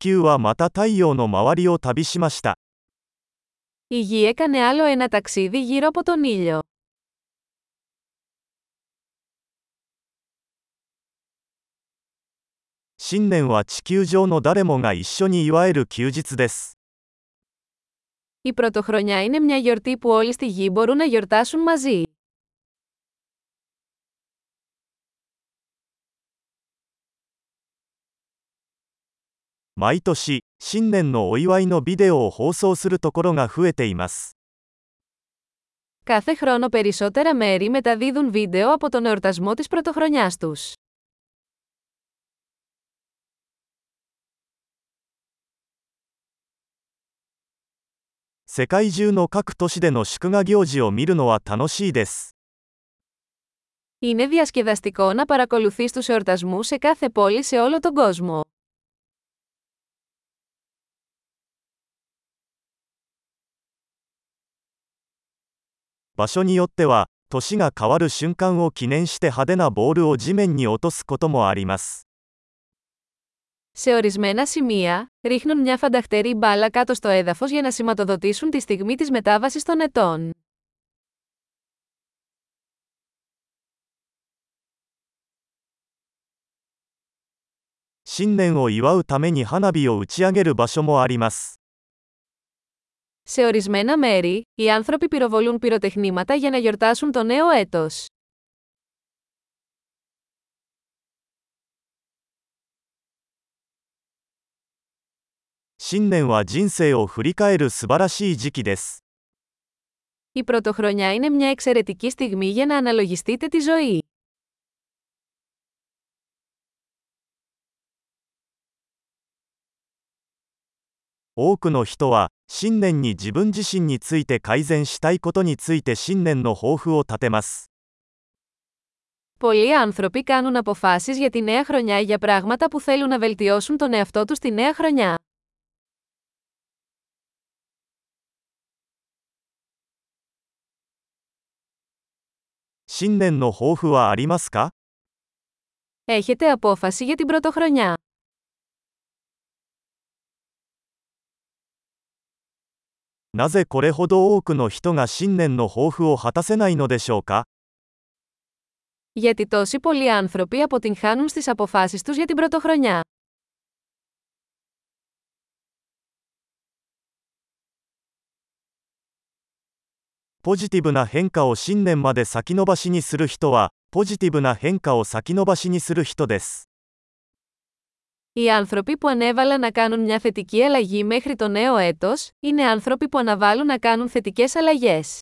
球はまた太陽の周りを旅しました。 Η γη έκανε άλλο ένα ταξίδι γύρω από τον ήλιο. 新年は地球上の誰もが一緒に祝える休日です。 Η πρωτοχρονιά είναι μια γιορτή που όλοι στη γη μπορούν να γιορτάσουν μαζί. 毎年、新年のお祝いのビデオを放送するところが増えています。 Κάθε χρόνο περισσότερα μέρη μεταδίδουν βίντεο από τον εορτασμό της πρωτοχρονιάς τους. 世界中の各都市での祝賀行事を見るのは楽しいです。 Είναι διασκεδαστικό να παρακολουθείς τους εορτασμούς σε κάθε πόλη σε όλο τον κόσμο. 場所によっては、年が変わる瞬間を記念して派手なボールを地面に落とすこともあります。 Σε ορισμένα σημεία, ρίχνουν μια φανταχτερή μπάλα κάτω στο έδαφος για να σηματοδοτήσουν τη στιγμή της μετάβασης των ετών. 新年を祝うために花火を打ち上げる場所もあります。 Σε ορισμένα μέρη, οι άνθρωποι πυροβολούν πυροτεχνήματα για να γιορτάσουν το νέο έτος. Η πρωτοχρονιά είναι μια εξαιρετική στιγμή για να αναλογιστείτε τη ζωή. 多くの人は、新年に自分自身について改善したいことについて新年の抱負を立てます。 Πολλοί άνθρωποι κάνουν αποφάσεις για τη νέα χρονιά για πράγματα που θέλουν να βελτιώσουν τον εαυτό τους τη νέα χρονιά. 新年の抱負はありますか Έχετε απόφαση για την πρωτοχρονιά. なぜこれほど多くの人が新年の抱負を果たせないのでしょうか Γιατί τόσοι πολλοί άνθρωποι αποτυγχάνουν στις αποφάσεις τους για την πρωτοχρονιά. ポジティブな変化を新年まで先延ばしにする人は、ポジティブな変化を先延ばしにする人です。 Οι άνθρωποι που ανέβαλαν να κάνουν μια θετική αλλαγή μέχρι το νέο έτος, είναι άνθρωποι που αναβάλουν να κάνουν θετικές αλλαγές.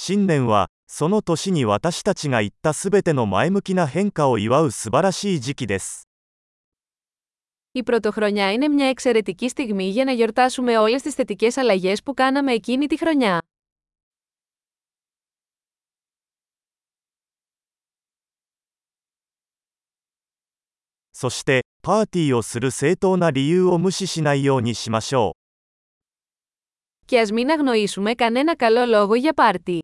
新年は、その年に私たちが言ったすべての前向きな変化を祝う素晴らしい時期です。 Η πρωτοχρονιά είναι μια εξαιρετική στιγμή για να γιορτάσουμε όλες τις θετικές αλλαγές που κάναμε εκείνη τη χρονιά. そして、パーティーをする正当な理由を無視しないようにしましょう。 Και ας μην αγνοήσουμε κανένα καλό λόγο για πάρτι.